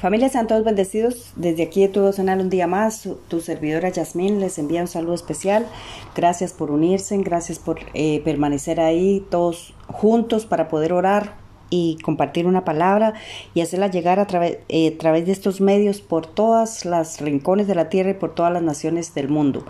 Familia sean todos bendecidos. Desde aquí de tu devocional un día más, tu servidora Yasmín les envía un saludo especial. Gracias por unirse, gracias por eh, permanecer ahí todos juntos para poder orar y compartir una palabra y hacerla llegar a, eh, través de estos medios por todas las rincones de la tierra y por todas las naciones del mundo.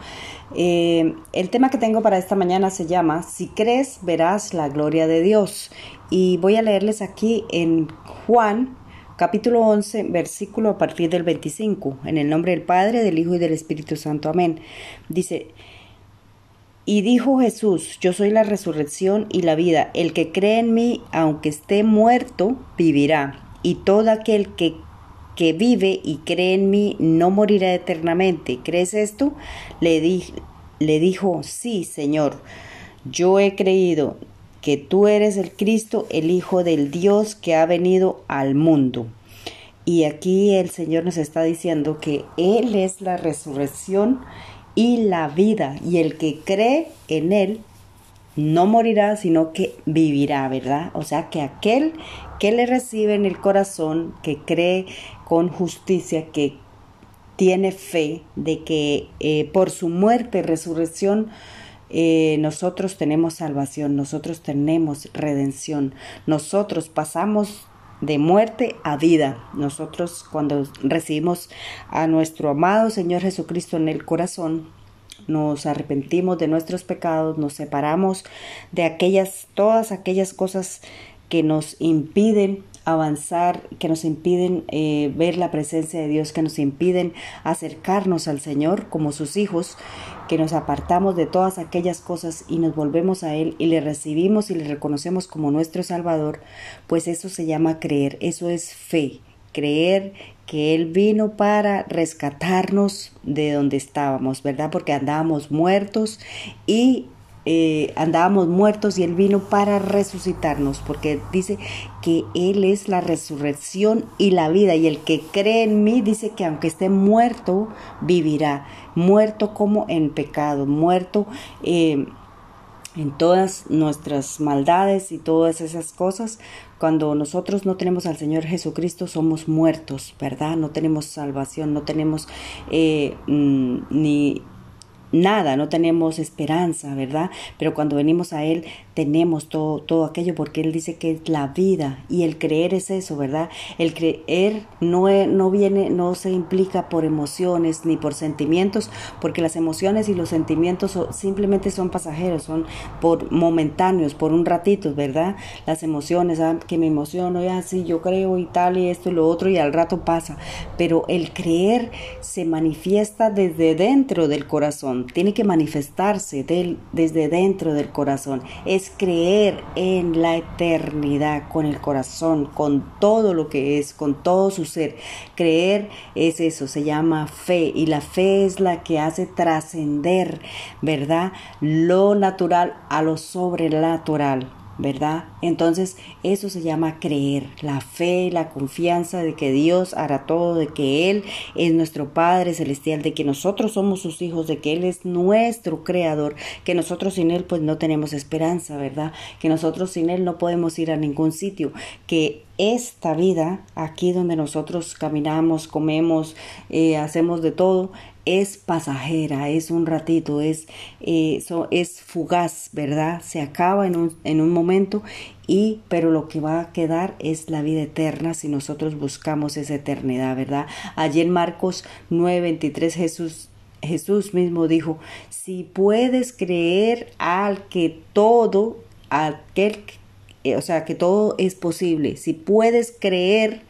Eh, el tema que tengo para esta mañana se llama Si crees, verás la gloria de Dios. Y voy a leerles aquí en Juan capítulo 11, versículo a partir del 25, en el nombre del Padre, del Hijo y del Espíritu Santo. Amén. Dice, y dijo Jesús, yo soy la resurrección y la vida, el que cree en mí, aunque esté muerto, vivirá, y todo aquel que, que vive y cree en mí no morirá eternamente. ¿Crees esto? Le, di, le dijo, sí, Señor, yo he creído, que tú eres el Cristo, el Hijo del Dios que ha venido al mundo. Y aquí el Señor nos está diciendo que Él es la resurrección y la vida, y el que cree en Él no morirá, sino que vivirá, ¿verdad? O sea, que aquel que le recibe en el corazón, que cree con justicia, que tiene fe de que eh, por su muerte resurrección, eh, nosotros tenemos salvación, nosotros tenemos redención, nosotros pasamos de muerte a vida. Nosotros cuando recibimos a nuestro amado Señor Jesucristo en el corazón, nos arrepentimos de nuestros pecados, nos separamos de aquellas, todas aquellas cosas que nos impiden avanzar, que nos impiden eh, ver la presencia de Dios, que nos impiden acercarnos al Señor como sus hijos, que nos apartamos de todas aquellas cosas y nos volvemos a Él y le recibimos y le reconocemos como nuestro Salvador, pues eso se llama creer, eso es fe, creer que Él vino para rescatarnos de donde estábamos, ¿verdad? Porque andábamos muertos y eh, andábamos muertos y Él vino para resucitarnos, porque dice que Él es la resurrección y la vida, y el que cree en mí dice que aunque esté muerto, vivirá, muerto como en pecado, muerto eh, en todas nuestras maldades y todas esas cosas. Cuando nosotros no tenemos al Señor Jesucristo, somos muertos, ¿verdad? No tenemos salvación, no tenemos eh, mm, ni nada, no tenemos esperanza, ¿verdad? Pero cuando venimos a Él tenemos todo, todo aquello porque Él dice que es la vida y el creer es eso, ¿verdad? El creer no, no viene, no se implica por emociones ni por sentimientos, porque las emociones y los sentimientos simplemente son pasajeros, son por momentáneos, por un ratito, ¿verdad? Las emociones, ah, que me emociono, ya sí, yo creo y tal y esto y lo otro y al rato pasa, pero el creer se manifiesta desde dentro del corazón tiene que manifestarse desde dentro del corazón. Es creer en la eternidad con el corazón, con todo lo que es, con todo su ser. Creer es eso, se llama fe y la fe es la que hace trascender, ¿verdad? Lo natural a lo sobrenatural. ¿Verdad? Entonces eso se llama creer, la fe, la confianza de que Dios hará todo, de que Él es nuestro Padre Celestial, de que nosotros somos sus hijos, de que Él es nuestro creador, que nosotros sin Él pues no tenemos esperanza, ¿verdad? Que nosotros sin Él no podemos ir a ningún sitio, que esta vida, aquí donde nosotros caminamos, comemos, eh, hacemos de todo, es pasajera, es un ratito, es, eh, es fugaz, ¿verdad? Se acaba en un, en un momento y pero lo que va a quedar es la vida eterna si nosotros buscamos esa eternidad, ¿verdad? Allí en Marcos 9:23 Jesús Jesús mismo dijo, si puedes creer al que todo, aquel que o sea, que todo es posible. Si puedes creer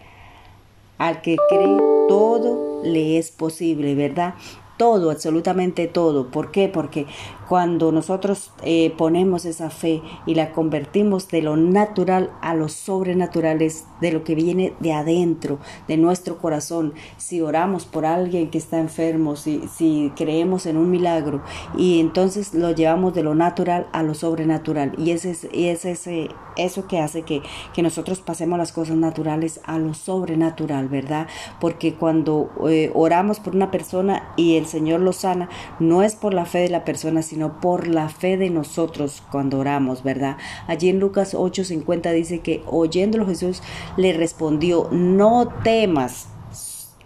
al que cree, todo le es posible, ¿verdad? Todo, absolutamente todo. ¿Por qué? Porque cuando nosotros eh, ponemos esa fe y la convertimos de lo natural a lo sobrenatural, es de lo que viene de adentro, de nuestro corazón. Si oramos por alguien que está enfermo, si, si creemos en un milagro y entonces lo llevamos de lo natural a lo sobrenatural. Y ese es, es ese, eso que hace que, que, nosotros pasemos las cosas naturales a lo sobrenatural, ¿verdad? Porque cuando eh, oramos por una persona y el Señor lo sana, no es por la fe de la persona, sino por la fe de nosotros cuando oramos, ¿verdad? Allí en Lucas 8:50 dice que oyéndolo Jesús le respondió, no temas,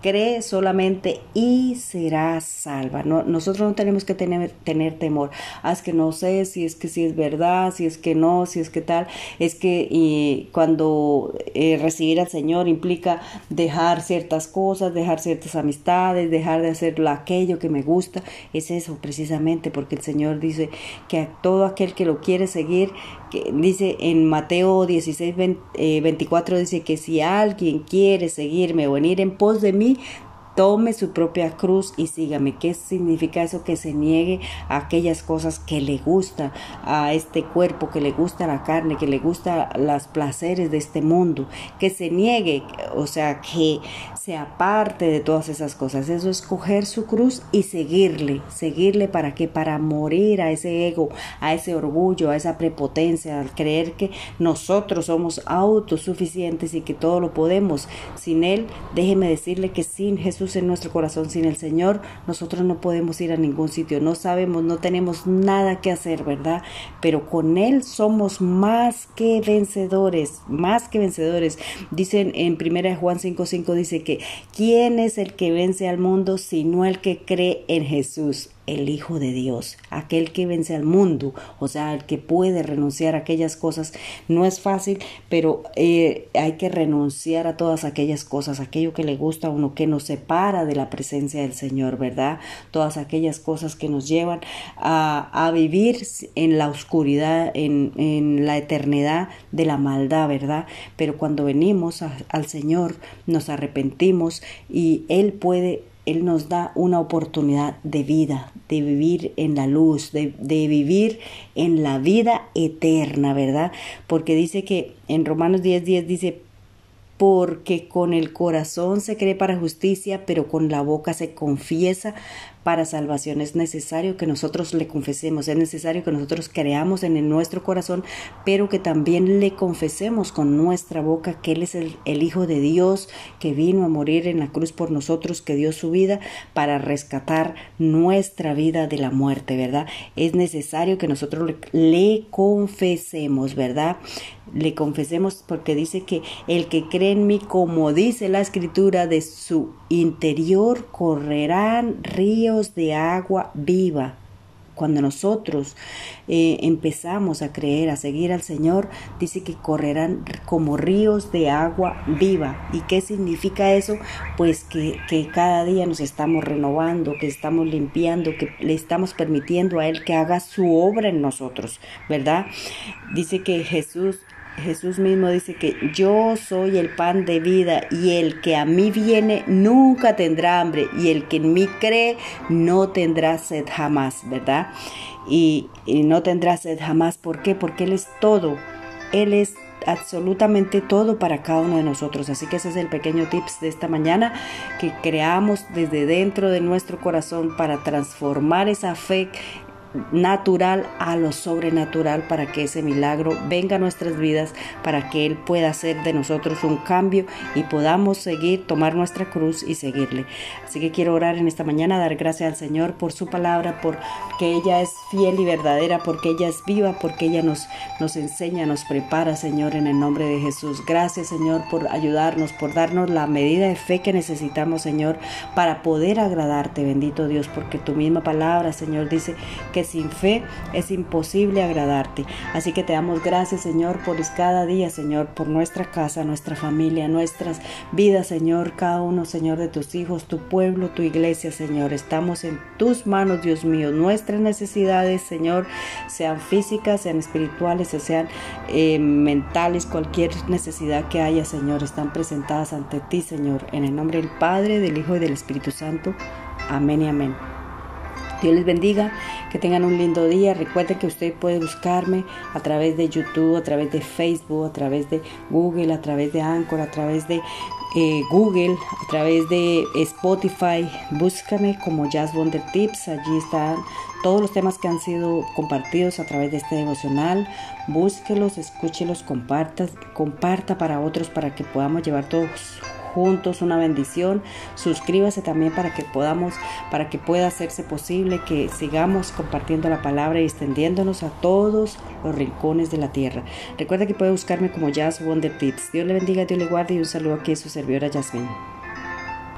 cree solamente y serás salva. No, nosotros no tenemos que tener, tener temor. Es que no sé si es que si es verdad, si es que no, si es que tal. Es que cuando eh, recibir al Señor implica dejar ciertas cosas, dejar ciertas amistades, dejar de hacer aquello que me gusta. Es eso precisamente porque el Señor dice que a todo aquel que lo quiere seguir, que dice en Mateo 16, 24, eh, dice que si alguien quiere seguirme o venir en pos de mí, tome su propia cruz y sígame. ¿Qué significa eso? Que se niegue a aquellas cosas que le gusta a este cuerpo, que le gusta la carne, que le gusta los placeres de este mundo, que se niegue, o sea, que se aparte de todas esas cosas. Eso es coger su cruz y seguirle. ¿Seguirle para qué? Para morir a ese ego, a ese orgullo, a esa prepotencia, al creer que nosotros somos autosuficientes y que todo lo podemos. Sin Él, déjeme decirle que sin Jesús en nuestro corazón, sin el Señor, nosotros no podemos ir a ningún sitio. No sabemos, no tenemos nada que hacer, ¿verdad? Pero con Él somos más que vencedores, más que vencedores. Dicen en 1 Juan 5:5 dice que ¿quién es el que vence al mundo sino el que cree en Jesús? El Hijo de Dios, aquel que vence al mundo, o sea, el que puede renunciar a aquellas cosas. No es fácil, pero eh, hay que renunciar a todas aquellas cosas, aquello que le gusta a uno, que nos separa de la presencia del Señor, ¿verdad? Todas aquellas cosas que nos llevan a, a vivir en la oscuridad, en, en, la eternidad de la maldad, ¿verdad? Pero cuando venimos al Señor, nos arrepentimos y Él puede él nos da una oportunidad de vida, de vivir en la luz, de, vivir en la vida eterna, ¿verdad? Porque dice que en Romanos 10, 10 dice, porque con el corazón se cree para justicia, pero con la boca se confiesa para salvación. Es necesario que nosotros le confesemos, es necesario que nosotros creamos en nuestro corazón, pero que también le confesemos con nuestra boca que Él es el, Hijo de Dios, que vino a morir en la cruz por nosotros, que dio su vida para rescatar nuestra vida de la muerte, ¿verdad? Es necesario que nosotros le confesemos, ¿verdad? Le confesemos porque dice que el que cree en mí, como dice la escritura, de su interior correrán ríos de agua viva. Cuando nosotros eh, empezamos a creer, a seguir al Señor, dice que correrán como ríos de agua viva. ¿Y qué significa eso? Pues que, que cada día nos estamos renovando, que estamos limpiando, que le estamos permitiendo a Él que haga su obra en nosotros, ¿verdad? Dice que Jesús Jesús mismo dice que yo soy el pan de vida y el que a mí viene nunca tendrá hambre y el que en mí cree no tendrá sed jamás, ¿verdad? Y, no tendrá sed jamás. ¿Por qué? Porque Él es todo. Él es absolutamente todo para cada uno de nosotros. Así que ese es el pequeño tips de esta mañana, que creamos desde dentro de nuestro corazón para transformar esa fe natural a lo sobrenatural para que ese milagro venga a nuestras vidas, para que Él pueda hacer de nosotros un cambio y podamos seguir, tomar nuestra cruz y seguirle. Así que quiero orar en esta mañana, dar gracias al Señor por su palabra, por que ella es fiel y verdadera, porque ella es viva, porque ella nos, nos enseña, nos prepara, Señor, en el nombre de Jesús. Gracias, Señor, por ayudarnos, por darnos la medida de fe que necesitamos, Señor, para poder agradarte, bendito Dios, porque tu misma palabra, Señor, dice que sin fe es imposible agradarte. Así que te damos gracias, Señor, por cada día, Señor, por nuestra casa, nuestra familia, nuestras vidas, Señor, cada uno, Señor, de tus hijos, tu pueblo, tu iglesia, Señor. Estamos en tus manos, Dios mío. Nuestras necesidades, Señor, sean físicas, sean espirituales, sean eh, mentales, cualquier necesidad que haya, Señor, están presentadas ante ti, Señor. En el nombre del Padre, del Hijo y del Espíritu Santo. Amén y amén. Dios les bendiga, que tengan un lindo día. Recuerden que usted puede buscarme a través de YouTube, a través de Facebook, a través de Google, a través de Anchor, a través de eh, Google, a través de Spotify. Búscame como Jazz Wonder Tips. Allí están todos los temas que han sido compartidos a través de este devocional. Búsquelos, escúchelos, comparta, comparta para otros para que podamos llevar todos juntos, una bendición. Suscríbase también para que podamos, para que pueda hacerse posible que sigamos compartiendo la palabra y extendiéndonos a todos los rincones de la tierra. Recuerda que puede buscarme como Jazz Wonder Tips. Dios le bendiga, Dios le guarde y un saludo aquí a su servidora Jasmine.